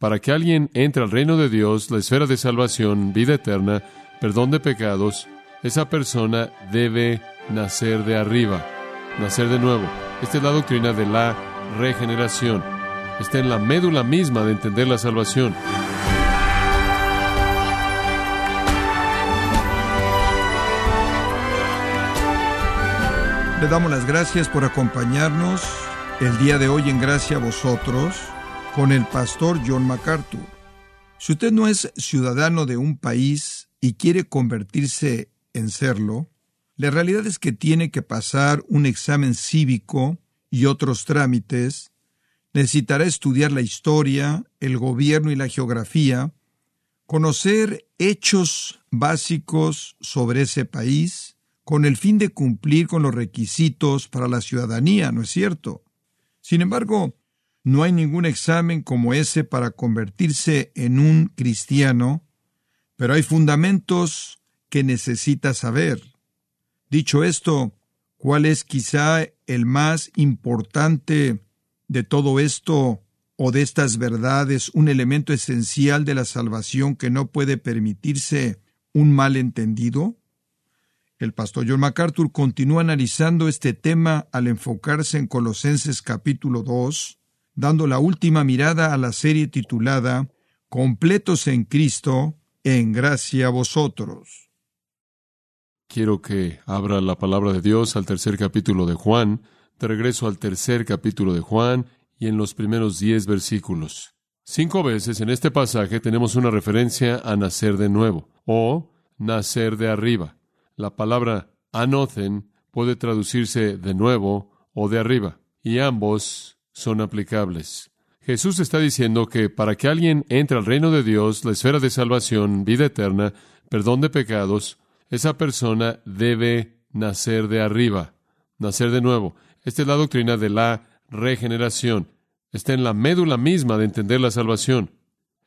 Para que alguien entre al reino de Dios, la esfera de salvación, vida eterna, perdón de pecados, esa persona debe nacer de arriba, nacer de nuevo. Esta es la doctrina de la regeneración. Está en la médula misma de entender la salvación. Le damos las gracias por acompañarnos el día de hoy en Gracia a vosotros con el pastor John MacArthur. Si usted no es ciudadano de un país y quiere convertirse en serlo, la realidad es que tiene que pasar un examen cívico y otros trámites, necesitará estudiar la historia, el gobierno y la geografía, conocer hechos básicos sobre ese país, con el fin de cumplir con los requisitos para la ciudadanía, ¿no es cierto? Sin embargo, no hay ningún examen como ese para convertirse en un cristiano, pero hay fundamentos que necesita saber. Dicho esto, ¿cuál es quizá el más importante de todo esto o de estas verdades, un elemento esencial de la salvación que no puede permitirse un malentendido? El pastor John MacArthur continúa analizando este tema al enfocarse en Colosenses capítulo 2, dando la última mirada a la serie titulada Completos en Cristo, en gracia a vosotros. Quiero que abra la palabra de Dios al tercer capítulo de Juan, de regreso al tercer capítulo de Juan y en los primeros diez versículos. Cinco veces en este pasaje tenemos una referencia a nacer de nuevo o nacer de arriba. La palabra anocen puede traducirse de nuevo o de arriba, y ambos son aplicables. Jesús está diciendo que para que alguien entre al reino de Dios, la esfera de salvación, vida eterna, perdón de pecados, esa persona debe nacer de arriba, nacer de nuevo. Esta es la doctrina de la regeneración. Está en la médula misma de entender la salvación.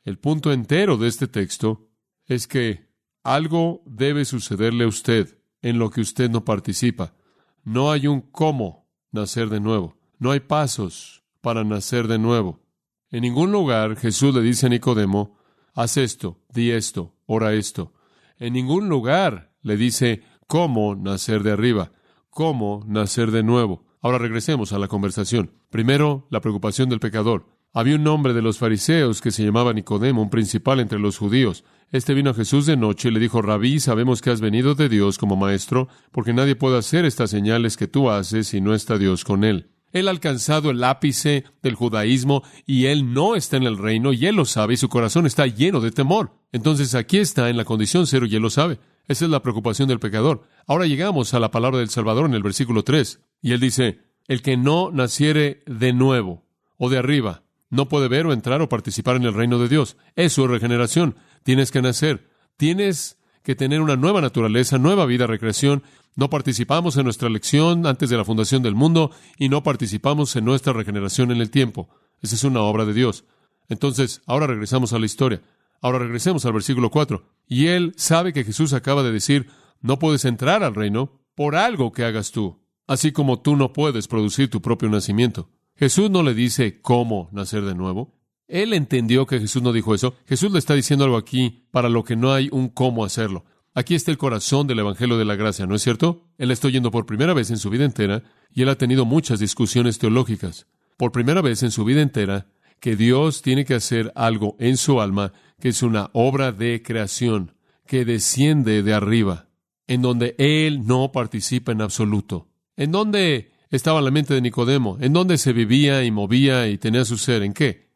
El punto entero de este texto es que algo debe sucederle a usted en lo que usted no participa. No hay un cómo nacer de nuevo. No hay pasos para nacer de nuevo. En ningún lugar Jesús le dice a Nicodemo, haz esto, di esto, ora esto. En ningún lugar le dice cómo nacer de arriba, cómo nacer de nuevo. Ahora regresemos a la conversación. Primero, la preocupación del pecador. Había un hombre de los fariseos que se llamaba Nicodemo, un principal entre los judíos. Este vino a Jesús de noche y le dijo, Rabí, sabemos que has venido de Dios como maestro, porque nadie puede hacer estas señales que tú haces si no está Dios con él. Él ha alcanzado el ápice del judaísmo y él no está en el reino y él lo sabe y su corazón está lleno de temor. Entonces aquí está en la condición cero y él lo sabe. Esa es la preocupación del pecador. Ahora llegamos a la palabra del Salvador en el versículo 3 y él dice, el que no naciere de nuevo o de arriba no puede ver o entrar o participar en el reino de Dios. Eso es regeneración. Tienes que nacer. Tienes que tener una nueva naturaleza, nueva vida, recreación. No participamos en nuestra elección antes de la fundación del mundo y no participamos en nuestra regeneración en el tiempo. Esa es una obra de Dios. Entonces, ahora regresamos a la historia. Ahora regresemos al versículo 4. Y él sabe que Jesús acaba de decir, no puedes entrar al reino por algo que hagas tú, así como tú no puedes producir tu propio nacimiento. Jesús no le dice cómo nacer de nuevo. Él entendió que Jesús no dijo eso. Jesús le está diciendo algo aquí para lo que no hay un cómo hacerlo. Aquí está el corazón del Evangelio de la Gracia, ¿no es cierto? Él está oyendo por primera vez en su vida entera y él ha tenido muchas discusiones teológicas. Por primera vez en su vida entera, que Dios tiene que hacer algo en su alma que es una obra de creación que desciende de arriba, en donde Él no participa en absoluto, en donde estaba la mente de Nicodemo? ¿En dónde se vivía y movía y tenía su ser? ¿En qué?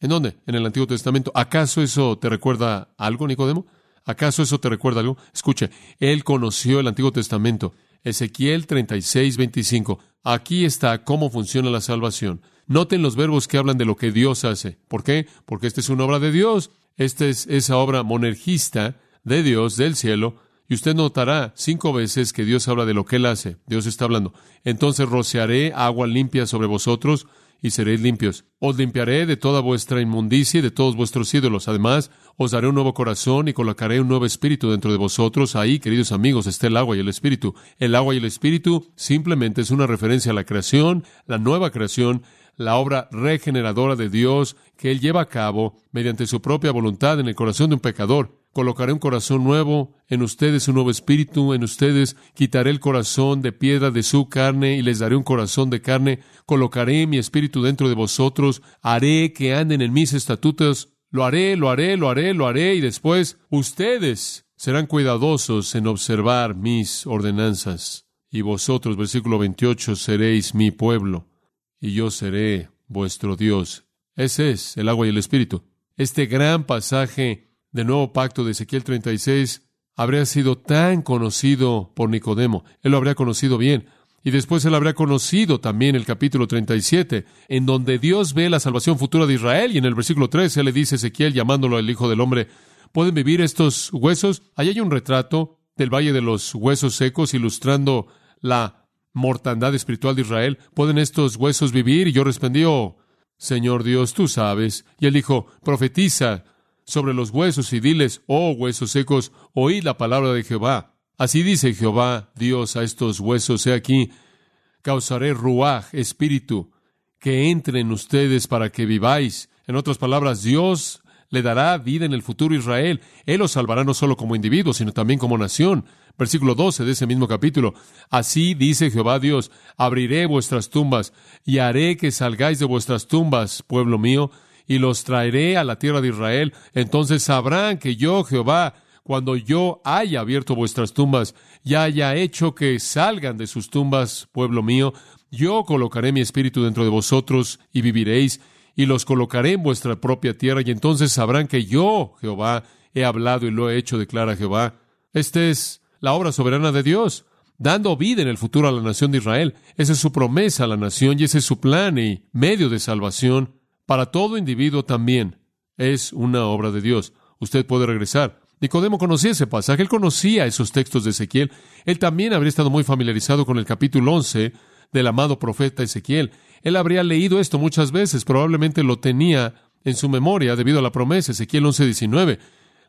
¿En dónde? En el Antiguo Testamento. ¿Acaso eso te recuerda algo, Nicodemo? ¿Acaso eso te recuerda algo? Escuche, él conoció el Antiguo Testamento. Ezequiel 36, 25. Aquí está cómo funciona la salvación. Noten los verbos que hablan de lo que Dios hace. ¿Por qué? Porque esta es una obra de Dios. Esta es esa obra monergista de Dios del cielo y usted notará cinco veces que Dios habla de lo que Él hace. Dios está hablando. Entonces rociaré agua limpia sobre vosotros y seréis limpios. Os limpiaré de toda vuestra inmundicia y de todos vuestros ídolos. Además, os daré un nuevo corazón y colocaré un nuevo espíritu dentro de vosotros. Ahí, queridos amigos, está el agua y el espíritu. El agua y el espíritu simplemente es una referencia a la creación, la nueva creación, la obra regeneradora de Dios que Él lleva a cabo mediante su propia voluntad en el corazón de un pecador. Colocaré un corazón nuevo en ustedes, un nuevo espíritu en ustedes. Quitaré el corazón de piedra de su carne y les daré un corazón de carne. Colocaré mi espíritu dentro de vosotros. Haré que anden en mis estatutos. Lo haré, lo haré, lo haré, lo haré. Y después ustedes serán cuidadosos en observar mis ordenanzas. Y vosotros, versículo 28, seréis mi pueblo y yo seré vuestro Dios. Ese es el agua y el espíritu. Este gran pasaje del nuevo pacto de Ezequiel 36 habría sido tan conocido por Nicodemo. Él lo habría conocido bien. Y después él habría conocido también el capítulo 37, en donde Dios ve la salvación futura de Israel. Y en el versículo 13 él le dice a Ezequiel, llamándolo el Hijo del Hombre, ¿pueden vivir estos huesos? Allí hay un retrato del Valle de los Huesos Secos, ilustrando la mortandad espiritual de Israel? ¿Pueden estos huesos vivir? Y yo respondí, Señor Dios, tú sabes. Y él dijo, profetiza sobre los huesos y diles, oh huesos secos, oíd la palabra de Jehová. Así dice Jehová, Dios, a estos huesos, he aquí, causaré ruaj, espíritu, que entre en ustedes para que viváis. En otras palabras, Dios le dará vida en el futuro Israel. Él los salvará no solo como individuos, sino también como nación. Versículo 12 de ese mismo capítulo. Así dice Jehová Dios, abriré vuestras tumbas y haré que salgáis de vuestras tumbas, pueblo mío, y los traeré a la tierra de Israel. Entonces sabrán que yo, Jehová, cuando yo haya abierto vuestras tumbas y haya hecho que salgan de sus tumbas, pueblo mío, yo colocaré mi espíritu dentro de vosotros y viviréis, y los colocaré en vuestra propia tierra, y entonces sabrán que yo, Jehová, he hablado y lo he hecho, declara Jehová. Este es la obra soberana de Dios, dando vida en el futuro a la nación de Israel. Esa es su promesa a la nación y ese es su plan y medio de salvación para todo individuo también. Es una obra de Dios. Usted puede regresar. Nicodemo conocía ese pasaje, él conocía esos textos de Ezequiel. Él también habría estado muy familiarizado con el capítulo 11 del amado profeta Ezequiel. Él habría leído esto muchas veces, probablemente lo tenía en su memoria debido a la promesa, Ezequiel 11:19.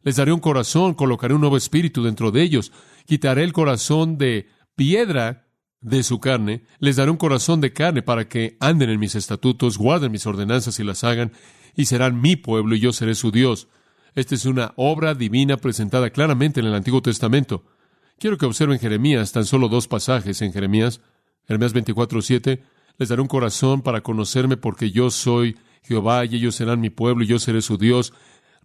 Les daré un corazón, colocaré un nuevo espíritu dentro de ellos, quitaré el corazón de piedra de su carne, les daré un corazón de carne para que anden en mis estatutos, guarden mis ordenanzas y las hagan, y serán mi pueblo y yo seré su Dios. Esta es una obra divina presentada claramente en el Antiguo Testamento. Quiero que observen Jeremías, tan solo dos pasajes en Jeremías. Jeremías 24, 7. Les daré un corazón para conocerme porque yo soy Jehová y ellos serán mi pueblo y yo seré su Dios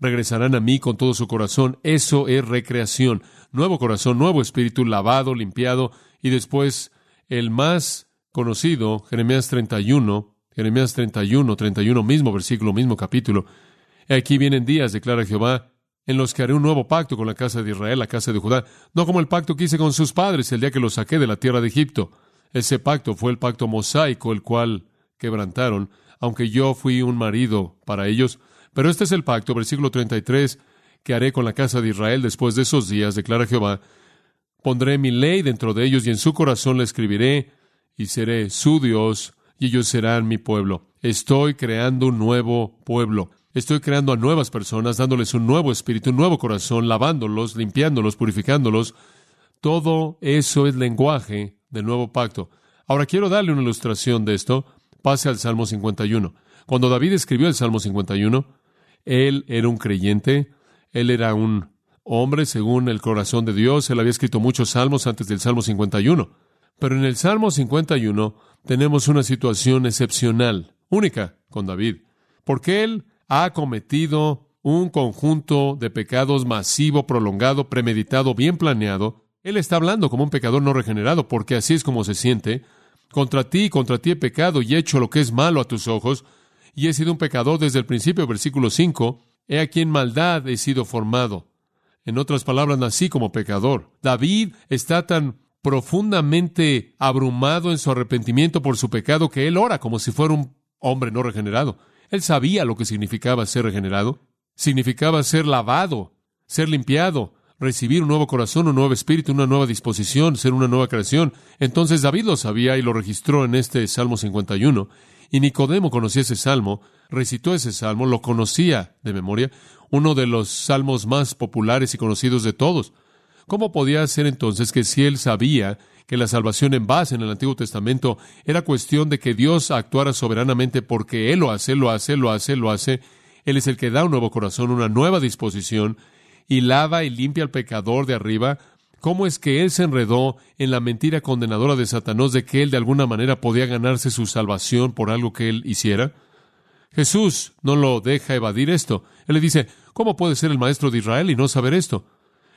regresarán a mí con todo su corazón. Eso es recreación. Nuevo corazón, nuevo espíritu, lavado, limpiado. Y después el más conocido, Jeremías 31, Jeremías 31, 31, mismo versículo, mismo capítulo. Aquí vienen días, declara Jehová, en los que haré un nuevo pacto con la casa de Israel, la casa de Judá, no como el pacto que hice con sus padres el día que los saqué de la tierra de Egipto. Ese pacto fue el pacto mosaico, el cual quebrantaron, aunque yo fui un marido para ellos, pero este es el pacto, versículo 33, que haré con la casa de Israel después de esos días, declara Jehová. Pondré mi ley dentro de ellos y en su corazón la escribiré y seré su Dios y ellos serán mi pueblo. Estoy creando un nuevo pueblo. Estoy creando a nuevas personas, dándoles un nuevo espíritu, un nuevo corazón, lavándolos, limpiándolos, purificándolos. Todo eso es lenguaje del nuevo pacto. Ahora quiero darle una ilustración de esto. Pase al Salmo 51. Cuando David escribió el Salmo 51, él era un creyente, él era un hombre según el corazón de Dios, él había escrito muchos salmos antes del Salmo 51. Pero en el Salmo 51 tenemos una situación excepcional, única con David, porque él ha cometido un conjunto de pecados masivo, prolongado, premeditado, bien planeado. Él está hablando como un pecador no regenerado, porque así es como se siente. Contra ti, contra ti he pecado y he hecho lo que es malo a tus ojos, y he sido un pecador desde el principio, versículo 5, he aquí en maldad he sido formado. En otras palabras, nací como pecador. David está tan profundamente abrumado en su arrepentimiento por su pecado que él ora como si fuera un hombre no regenerado. Él sabía lo que significaba ser regenerado. Significaba ser lavado, ser limpiado, recibir un nuevo corazón, un nuevo espíritu, una nueva disposición, ser una nueva creación. Entonces David lo sabía y lo registró en este Salmo 51. Y Nicodemo conocía ese salmo, recitó ese salmo, lo conocía de memoria, uno de los salmos más populares y conocidos de todos. ¿Cómo podía ser entonces que si él sabía que la salvación en base en el Antiguo Testamento era cuestión de que Dios actuara soberanamente porque Él lo hace, lo hace, lo hace, lo hace, Él es el que da un nuevo corazón, una nueva disposición, y lava y limpia al pecador de arriba, ¿Cómo es que él se enredó en la mentira condenadora de Satanás de que él de alguna manera podía ganarse su salvación por algo que él hiciera? Jesús no lo deja evadir esto. Él le dice, ¿cómo puede ser el maestro de Israel y no saber esto?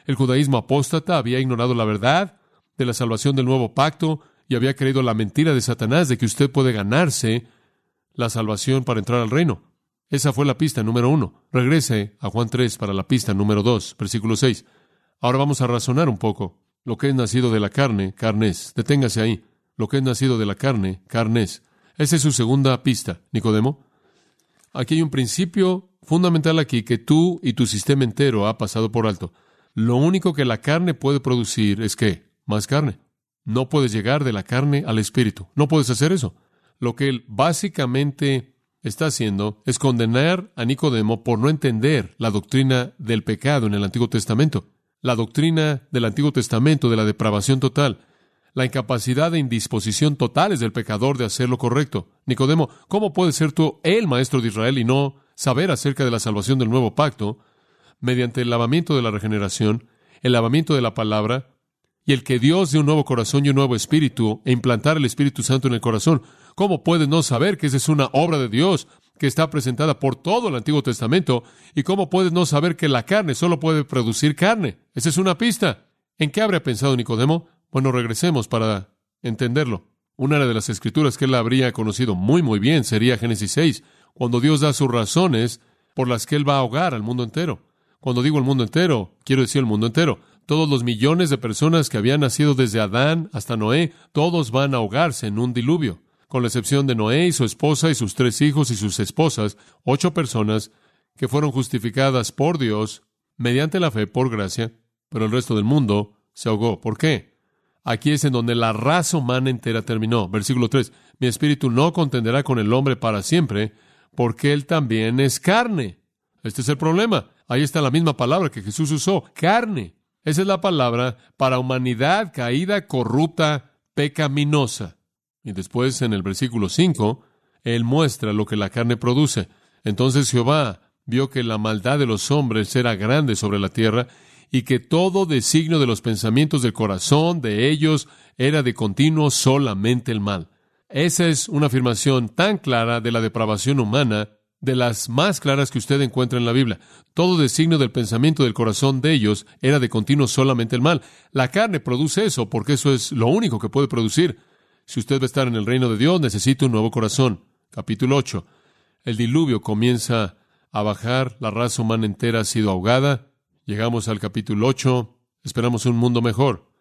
El judaísmo apóstata había ignorado la verdad de la salvación del nuevo pacto y había creído la mentira de Satanás de que usted puede ganarse la salvación para entrar al reino. Esa fue la pista número uno. Regrese a Juan 3 para la pista número 2, versículo 6. Ahora vamos a razonar un poco. Lo que es nacido de la carne, carne es. Deténgase ahí. Lo que es nacido de la carne, carne es. Esa es su segunda pista, Nicodemo. Aquí hay un principio fundamental aquí que tú y tu sistema entero ha pasado por alto. Lo único que la carne puede producir es qué? Más carne. No puedes llegar de la carne al espíritu. No puedes hacer eso. Lo que él básicamente está haciendo es condenar a Nicodemo por no entender la doctrina del pecado en el Antiguo Testamento la doctrina del Antiguo Testamento de la depravación total, la incapacidad e indisposición totales del pecador de hacer lo correcto. Nicodemo, ¿cómo puedes ser tú el maestro de Israel y no saber acerca de la salvación del nuevo pacto mediante el lavamiento de la regeneración, el lavamiento de la palabra y el que Dios dé un nuevo corazón y un nuevo espíritu e implantar el Espíritu Santo en el corazón? ¿Cómo puedes no saber que esa es una obra de Dios que está presentada por todo el Antiguo Testamento, y cómo puedes no saber que la carne solo puede producir carne. Esa es una pista. ¿En qué habría pensado Nicodemo? Bueno, regresemos para entenderlo. Una de las escrituras que él habría conocido muy muy bien sería Génesis 6, cuando Dios da sus razones por las que él va a ahogar al mundo entero. Cuando digo el mundo entero, quiero decir el mundo entero. Todos los millones de personas que habían nacido desde Adán hasta Noé, todos van a ahogarse en un diluvio con la excepción de Noé y su esposa y sus tres hijos y sus esposas, ocho personas que fueron justificadas por Dios mediante la fe por gracia, pero el resto del mundo se ahogó. ¿Por qué? Aquí es en donde la raza humana entera terminó. Versículo 3. Mi espíritu no contenderá con el hombre para siempre, porque él también es carne. Este es el problema. Ahí está la misma palabra que Jesús usó, carne. Esa es la palabra para humanidad caída, corrupta, pecaminosa. Y después en el versículo 5, Él muestra lo que la carne produce. Entonces Jehová vio que la maldad de los hombres era grande sobre la tierra y que todo designio de los pensamientos del corazón de ellos era de continuo solamente el mal. Esa es una afirmación tan clara de la depravación humana, de las más claras que usted encuentra en la Biblia. Todo designio del pensamiento del corazón de ellos era de continuo solamente el mal. La carne produce eso porque eso es lo único que puede producir. Si usted va a estar en el reino de Dios, necesita un nuevo corazón. Capítulo 8. El diluvio comienza a bajar, la raza humana entera ha sido ahogada. Llegamos al capítulo 8, esperamos un mundo mejor.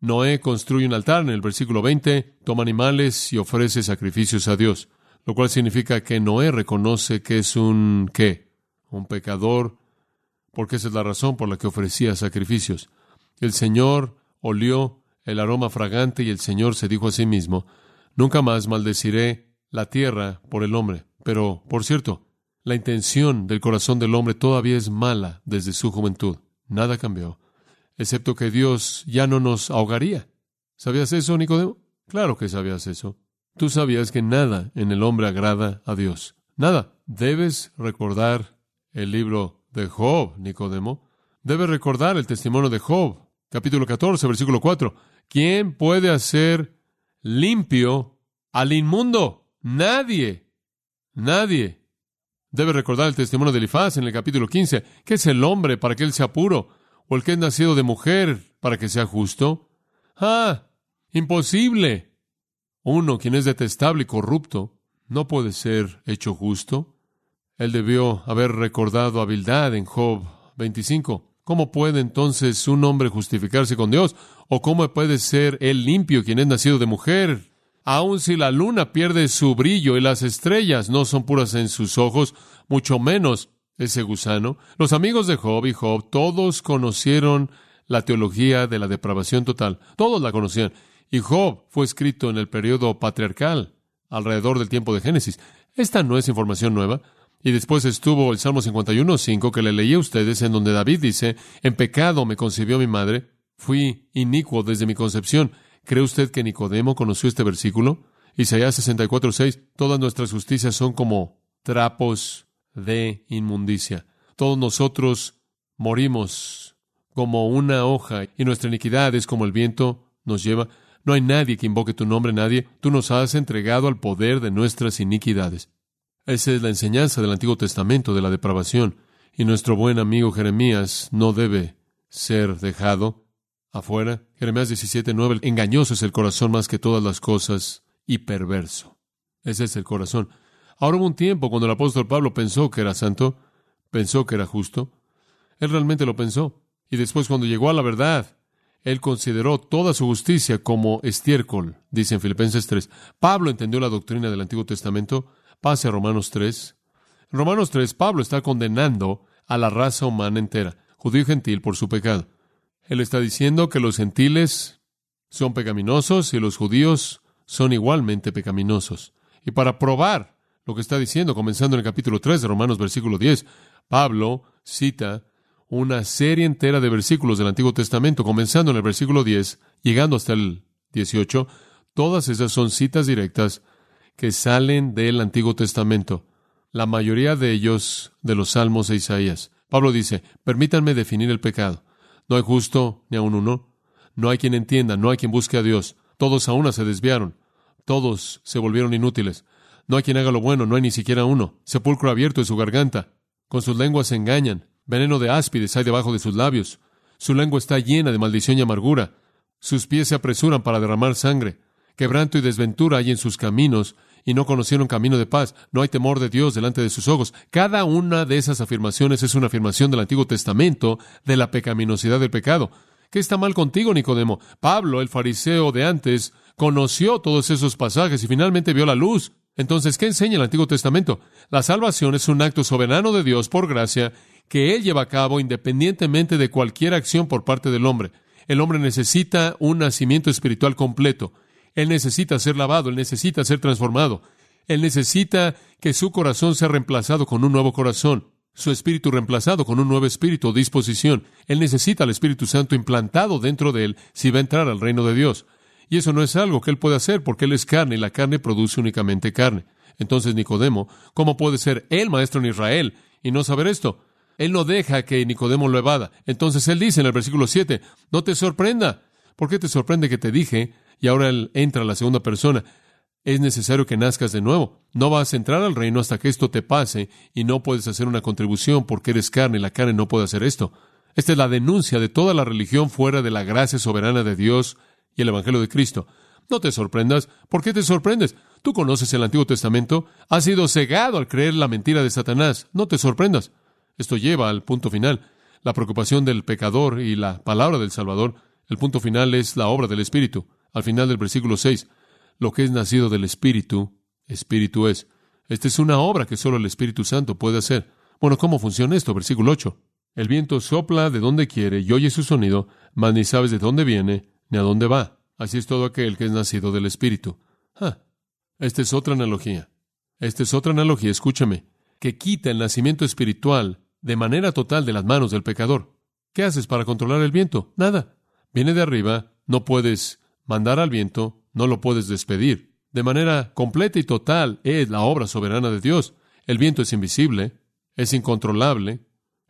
Noé construye un altar en el versículo 20, toma animales y ofrece sacrificios a Dios, lo cual significa que Noé reconoce que es un qué? Un pecador, porque esa es la razón por la que ofrecía sacrificios. El Señor olió el aroma fragante y el Señor se dijo a sí mismo, Nunca más maldeciré la tierra por el hombre. Pero, por cierto, la intención del corazón del hombre todavía es mala desde su juventud. Nada cambió, excepto que Dios ya no nos ahogaría. ¿Sabías eso, Nicodemo? Claro que sabías eso. Tú sabías que nada en el hombre agrada a Dios. Nada. Debes recordar el libro de Job, Nicodemo. Debes recordar el testimonio de Job, capítulo 14, versículo 4. ¿Quién puede hacer limpio al inmundo? Nadie. Nadie. Debe recordar el testimonio de Elifaz en el capítulo 15. ¿Qué es el hombre para que él sea puro? ¿O el que es nacido de mujer para que sea justo? Ah, imposible. Uno, quien es detestable y corrupto, no puede ser hecho justo. Él debió haber recordado habilidad en Job 25. ¿Cómo puede entonces un hombre justificarse con Dios? ¿O cómo puede ser él limpio quien es nacido de mujer? Aun si la luna pierde su brillo y las estrellas no son puras en sus ojos, mucho menos ese gusano. Los amigos de Job y Job todos conocieron la teología de la depravación total. Todos la conocían. Y Job fue escrito en el periodo patriarcal, alrededor del tiempo de Génesis. Esta no es información nueva. Y después estuvo el Salmo 51.5 que le leí a ustedes, en donde David dice, en pecado me concibió mi madre. Fui inicuo desde mi concepción. ¿Cree usted que Nicodemo conoció este versículo? Isaías 64, 6. Todas nuestras justicias son como trapos de inmundicia. Todos nosotros morimos como una hoja y nuestra iniquidad es como el viento nos lleva. No hay nadie que invoque tu nombre, nadie. Tú nos has entregado al poder de nuestras iniquidades. Esa es la enseñanza del Antiguo Testamento de la depravación. Y nuestro buen amigo Jeremías no debe ser dejado afuera. Jeremías 17:9. Engañoso es el corazón más que todas las cosas y perverso. Ese es el corazón. Ahora hubo un tiempo cuando el apóstol Pablo pensó que era santo, pensó que era justo. Él realmente lo pensó. Y después cuando llegó a la verdad, él consideró toda su justicia como estiércol, dice en Filipenses 3. Pablo entendió la doctrina del Antiguo Testamento. Pase a Romanos 3. En Romanos 3, Pablo está condenando a la raza humana entera, judío y gentil, por su pecado. Él está diciendo que los gentiles son pecaminosos y los judíos son igualmente pecaminosos. Y para probar lo que está diciendo, comenzando en el capítulo 3 de Romanos, versículo 10, Pablo cita una serie entera de versículos del Antiguo Testamento, comenzando en el versículo 10, llegando hasta el 18. Todas esas son citas directas que salen del Antiguo Testamento. La mayoría de ellos de los Salmos de Isaías. Pablo dice, permítanme definir el pecado. No hay justo ni aun uno. No hay quien entienda, no hay quien busque a Dios. Todos a una se desviaron. Todos se volvieron inútiles. No hay quien haga lo bueno, no hay ni siquiera uno. Sepulcro abierto en su garganta. Con sus lenguas se engañan. Veneno de áspides hay debajo de sus labios. Su lengua está llena de maldición y amargura. Sus pies se apresuran para derramar sangre. Quebranto y desventura hay en sus caminos, y no conocieron camino de paz. No hay temor de Dios delante de sus ojos. Cada una de esas afirmaciones es una afirmación del Antiguo Testamento de la pecaminosidad del pecado. ¿Qué está mal contigo, Nicodemo? Pablo, el fariseo de antes, conoció todos esos pasajes y finalmente vio la luz. Entonces, ¿qué enseña el Antiguo Testamento? La salvación es un acto soberano de Dios por gracia que Él lleva a cabo independientemente de cualquier acción por parte del hombre. El hombre necesita un nacimiento espiritual completo. Él necesita ser lavado, él necesita ser transformado. Él necesita que su corazón sea reemplazado con un nuevo corazón, su espíritu reemplazado con un nuevo espíritu o disposición. Él necesita al Espíritu Santo implantado dentro de él si va a entrar al reino de Dios. Y eso no es algo que él puede hacer porque él es carne y la carne produce únicamente carne. Entonces, Nicodemo, ¿cómo puede ser él maestro en Israel y no saber esto? Él no deja que Nicodemo lo evada. Entonces él dice en el versículo 7, no te sorprenda. ¿Por qué te sorprende que te dije? Y ahora entra la segunda persona. Es necesario que nazcas de nuevo. No vas a entrar al reino hasta que esto te pase y no puedes hacer una contribución porque eres carne y la carne no puede hacer esto. Esta es la denuncia de toda la religión fuera de la gracia soberana de Dios y el Evangelio de Cristo. No te sorprendas. ¿Por qué te sorprendes? Tú conoces el Antiguo Testamento. Has sido cegado al creer la mentira de Satanás. No te sorprendas. Esto lleva al punto final, la preocupación del pecador y la palabra del Salvador. El punto final es la obra del Espíritu. Al final del versículo 6, lo que es nacido del Espíritu, Espíritu es. Esta es una obra que solo el Espíritu Santo puede hacer. Bueno, ¿cómo funciona esto? Versículo 8. El viento sopla de donde quiere y oye su sonido, mas ni sabes de dónde viene ni a dónde va. Así es todo aquel que es nacido del Espíritu. Ah, esta es otra analogía. Esta es otra analogía, escúchame, que quita el nacimiento espiritual de manera total de las manos del pecador. ¿Qué haces para controlar el viento? Nada. Viene de arriba, no puedes mandar al viento, no lo puedes despedir. De manera completa y total es la obra soberana de Dios. El viento es invisible, es incontrolable,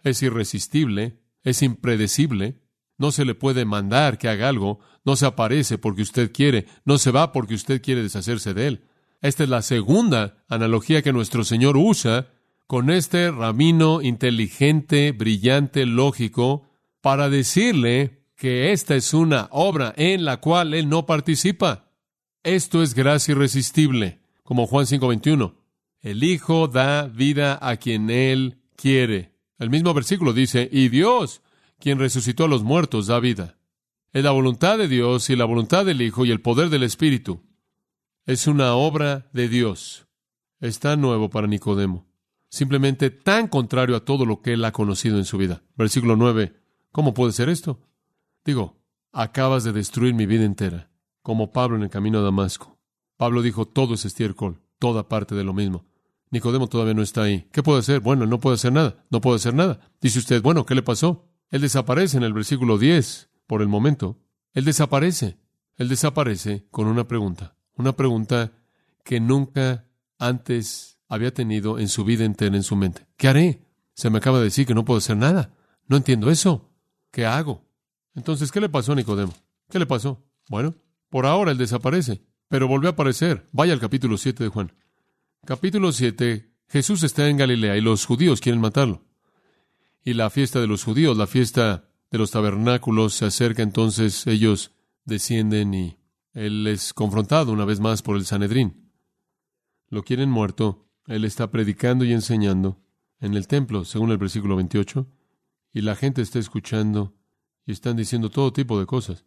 es irresistible, es impredecible. No se le puede mandar que haga algo, no se aparece porque usted quiere, no se va porque usted quiere deshacerse de él. Esta es la segunda analogía que nuestro Señor usa con este rabino inteligente, brillante, lógico, para decirle que esta es una obra en la cual él no participa. Esto es gracia irresistible, como Juan 5:21. El Hijo da vida a quien él quiere. El mismo versículo dice, y Dios, quien resucitó a los muertos, da vida. Es la voluntad de Dios y la voluntad del Hijo y el poder del Espíritu. Es una obra de Dios. Está nuevo para Nicodemo simplemente tan contrario a todo lo que él ha conocido en su vida. Versículo 9. ¿Cómo puede ser esto? Digo, acabas de destruir mi vida entera, como Pablo en el camino a Damasco. Pablo dijo, todo es estiércol, toda parte de lo mismo. Nicodemo todavía no está ahí. ¿Qué puede hacer? Bueno, no puede hacer nada, no puede hacer nada. Dice usted, bueno, ¿qué le pasó? Él desaparece en el versículo 10. por el momento. Él desaparece. Él desaparece con una pregunta. Una pregunta que nunca antes había tenido en su vida entera en su mente. ¿Qué haré? Se me acaba de decir que no puedo hacer nada. No entiendo eso. ¿Qué hago? Entonces, ¿qué le pasó a Nicodemo? ¿Qué le pasó? Bueno, por ahora él desaparece, pero volvió a aparecer. Vaya al capítulo 7 de Juan. Capítulo 7, Jesús está en Galilea y los judíos quieren matarlo. Y la fiesta de los judíos, la fiesta de los tabernáculos, se acerca entonces, ellos descienden y él es confrontado una vez más por el Sanedrín. Lo quieren muerto, él está predicando y enseñando en el templo, según el versículo 28, y la gente está escuchando y están diciendo todo tipo de cosas.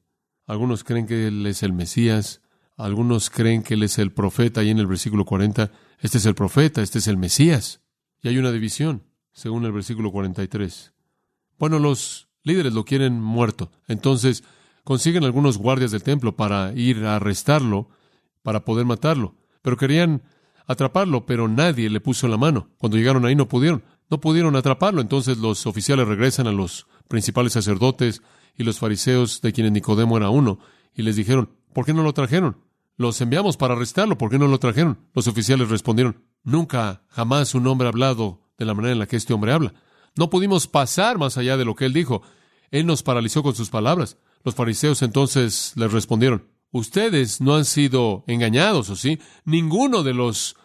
Algunos creen que él es el Mesías, algunos creen que él es el profeta, y en el versículo 40, este es el profeta, este es el Mesías. Y hay una división, según el versículo 43. Bueno, los líderes lo quieren muerto. Entonces, consiguen algunos guardias del templo para ir a arrestarlo, para poder matarlo. Pero querían atraparlo, pero nadie le puso la mano. Cuando llegaron ahí no pudieron. No pudieron atraparlo. Entonces los oficiales regresan a los principales sacerdotes y los fariseos, de quienes Nicodemo era uno, y les dijeron, ¿por qué no lo trajeron? Los enviamos para arrestarlo, ¿por qué no lo trajeron? Los oficiales respondieron, nunca, jamás un hombre ha hablado de la manera en la que este hombre habla. No pudimos pasar más allá de lo que él dijo. Él nos paralizó con sus palabras. Los fariseos entonces les respondieron, ustedes no han sido engañados, ¿o sí? Ninguno de los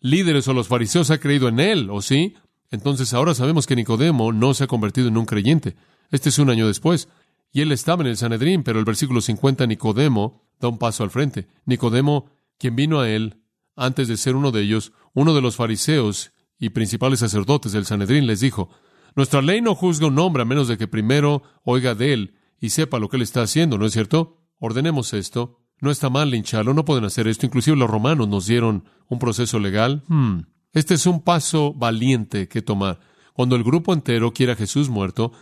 líderes o los fariseos ha creído en él, ¿o sí? Entonces ahora sabemos que Nicodemo no se ha convertido en un creyente. Este es un año después. Y él estaba en el Sanedrín, pero el versículo 50, Nicodemo da un paso al frente. Nicodemo, quien vino a él antes de ser uno de ellos, uno de los fariseos y principales sacerdotes del Sanedrín, les dijo, Nuestra ley no juzga un hombre a menos de que primero oiga de él y sepa lo que él está haciendo, ¿no es cierto? Ordenemos esto. No está mal lincharlo, no pueden hacer esto. Inclusive los romanos nos dieron un proceso legal. Hmm. Este es un paso valiente que tomar. Cuando el grupo entero quiere a Jesús muerto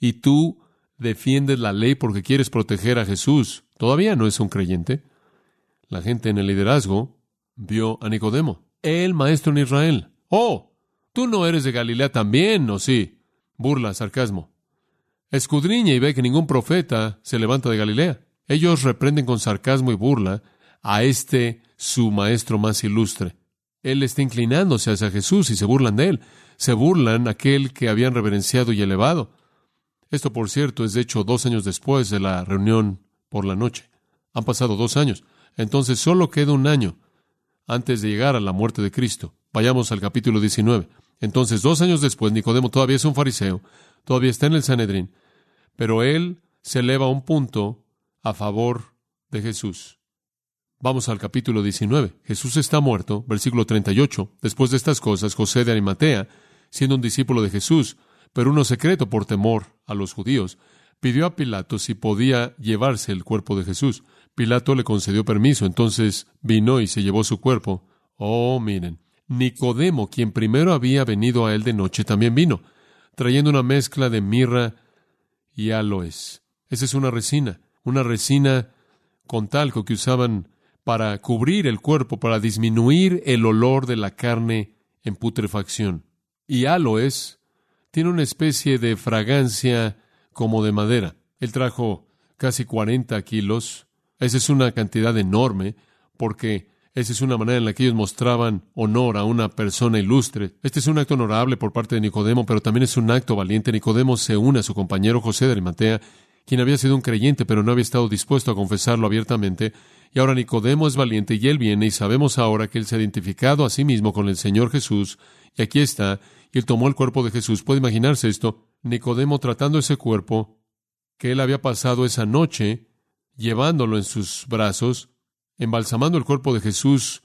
y tú defiendes la ley porque quieres proteger a Jesús, todavía no es un creyente. La gente en el liderazgo vio a Nicodemo, el maestro en Israel. Oh, tú no eres de Galilea también, ¿o sí? Burla, sarcasmo. Escudriña y ve que ningún profeta se levanta de Galilea. Ellos reprenden con sarcasmo y burla a este su maestro más ilustre. Él está inclinándose hacia Jesús y se burlan de él. Se burlan aquel que habían reverenciado y elevado. Esto, por cierto, es de hecho dos años después de la reunión por la noche. Han pasado dos años. Entonces solo queda un año antes de llegar a la muerte de Cristo. Vayamos al capítulo 19. Entonces, dos años después, Nicodemo todavía es un fariseo, todavía está en el Sanedrín, pero él se eleva a un punto a favor de Jesús. Vamos al capítulo 19. Jesús está muerto, versículo 38. Después de estas cosas, José de Arimatea, siendo un discípulo de Jesús, pero uno secreto por temor a los judíos, pidió a Pilato si podía llevarse el cuerpo de Jesús. Pilato le concedió permiso, entonces vino y se llevó su cuerpo. Oh, miren, Nicodemo, quien primero había venido a él de noche, también vino, trayendo una mezcla de mirra y aloes. Esa es una resina, una resina con talco que usaban para cubrir el cuerpo, para disminuir el olor de la carne en putrefacción. Y aloes tiene una especie de fragancia como de madera. Él trajo casi 40 kilos. Esa es una cantidad enorme porque esa es una manera en la que ellos mostraban honor a una persona ilustre. Este es un acto honorable por parte de Nicodemo, pero también es un acto valiente. Nicodemo se une a su compañero José de Arimatea, quien había sido un creyente, pero no había estado dispuesto a confesarlo abiertamente. Y ahora Nicodemo es valiente y él viene y sabemos ahora que él se ha identificado a sí mismo con el Señor Jesús. Y aquí está, y él tomó el cuerpo de Jesús. ¿Puede imaginarse esto? Nicodemo tratando ese cuerpo que él había pasado esa noche, llevándolo en sus brazos, embalsamando el cuerpo de Jesús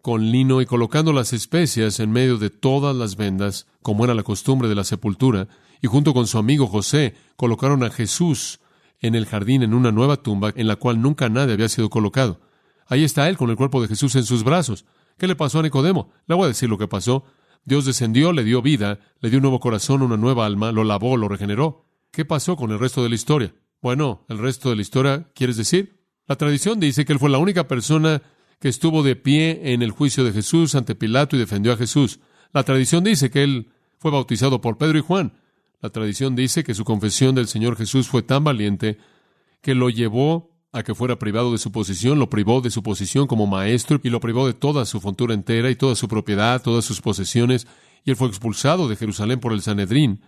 con lino y colocando las especias en medio de todas las vendas, como era la costumbre de la sepultura, y junto con su amigo José colocaron a Jesús en el jardín en una nueva tumba en la cual nunca nadie había sido colocado. Ahí está él con el cuerpo de Jesús en sus brazos. ¿Qué le pasó a Nicodemo? Le voy a decir lo que pasó. Dios descendió, le dio vida, le dio un nuevo corazón, una nueva alma, lo lavó, lo regeneró. ¿Qué pasó con el resto de la historia? Bueno, el resto de la historia, ¿quieres decir? La tradición dice que él fue la única persona que estuvo de pie en el juicio de Jesús ante Pilato y defendió a Jesús. La tradición dice que él fue bautizado por Pedro y Juan. La tradición dice que su confesión del Señor Jesús fue tan valiente que lo llevó a que fuera privado de su posición, lo privó de su posición como maestro y lo privó de toda su fontura entera y toda su propiedad, todas sus posesiones, y él fue expulsado de Jerusalén por el Sanedrín,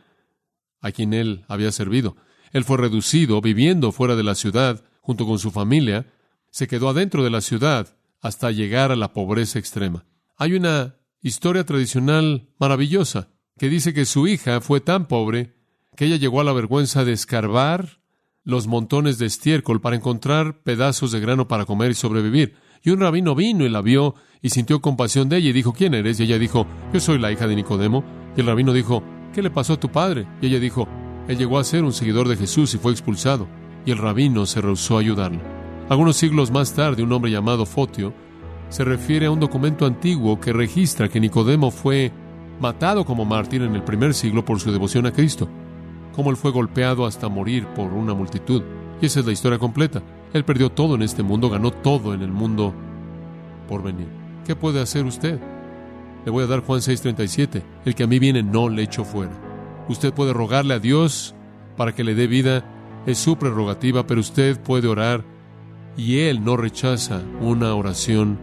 a quien él había servido. Él fue reducido, viviendo fuera de la ciudad, junto con su familia, se quedó adentro de la ciudad hasta llegar a la pobreza extrema. Hay una historia tradicional maravillosa que dice que su hija fue tan pobre que ella llegó a la vergüenza de escarbar los montones de estiércol para encontrar pedazos de grano para comer y sobrevivir. Y un rabino vino y la vio y sintió compasión de ella y dijo, ¿quién eres? Y ella dijo, yo soy la hija de Nicodemo. Y el rabino dijo, ¿qué le pasó a tu padre? Y ella dijo, él llegó a ser un seguidor de Jesús y fue expulsado. Y el rabino se rehusó a ayudarla. Algunos siglos más tarde, un hombre llamado Fotio se refiere a un documento antiguo que registra que Nicodemo fue matado como mártir en el primer siglo por su devoción a Cristo, como él fue golpeado hasta morir por una multitud. Y esa es la historia completa. Él perdió todo en este mundo, ganó todo en el mundo por venir. ¿Qué puede hacer usted? Le voy a dar Juan 6:37. El que a mí viene no le echo fuera. Usted puede rogarle a Dios para que le dé vida, es su prerrogativa, pero usted puede orar y Él no rechaza una oración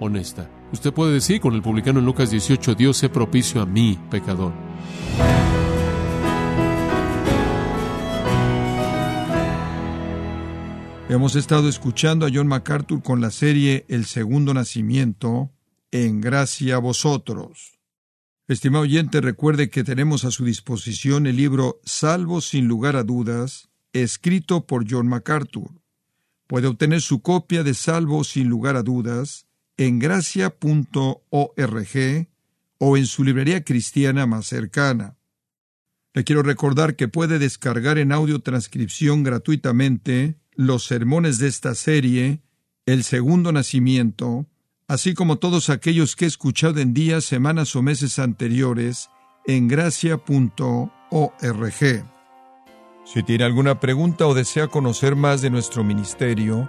honesta. Usted puede decir con el publicano en Lucas 18, Dios se propicio a mí, pecador. Hemos estado escuchando a John MacArthur con la serie El Segundo Nacimiento, en gracia a vosotros. Estimado oyente, recuerde que tenemos a su disposición el libro Salvo sin lugar a dudas, escrito por John MacArthur. Puede obtener su copia de Salvo sin lugar a dudas en gracia.org o en su librería cristiana más cercana. Le quiero recordar que puede descargar en audio transcripción gratuitamente los sermones de esta serie, El Segundo Nacimiento, así como todos aquellos que he escuchado en días, semanas o meses anteriores en gracia.org. Si tiene alguna pregunta o desea conocer más de nuestro ministerio,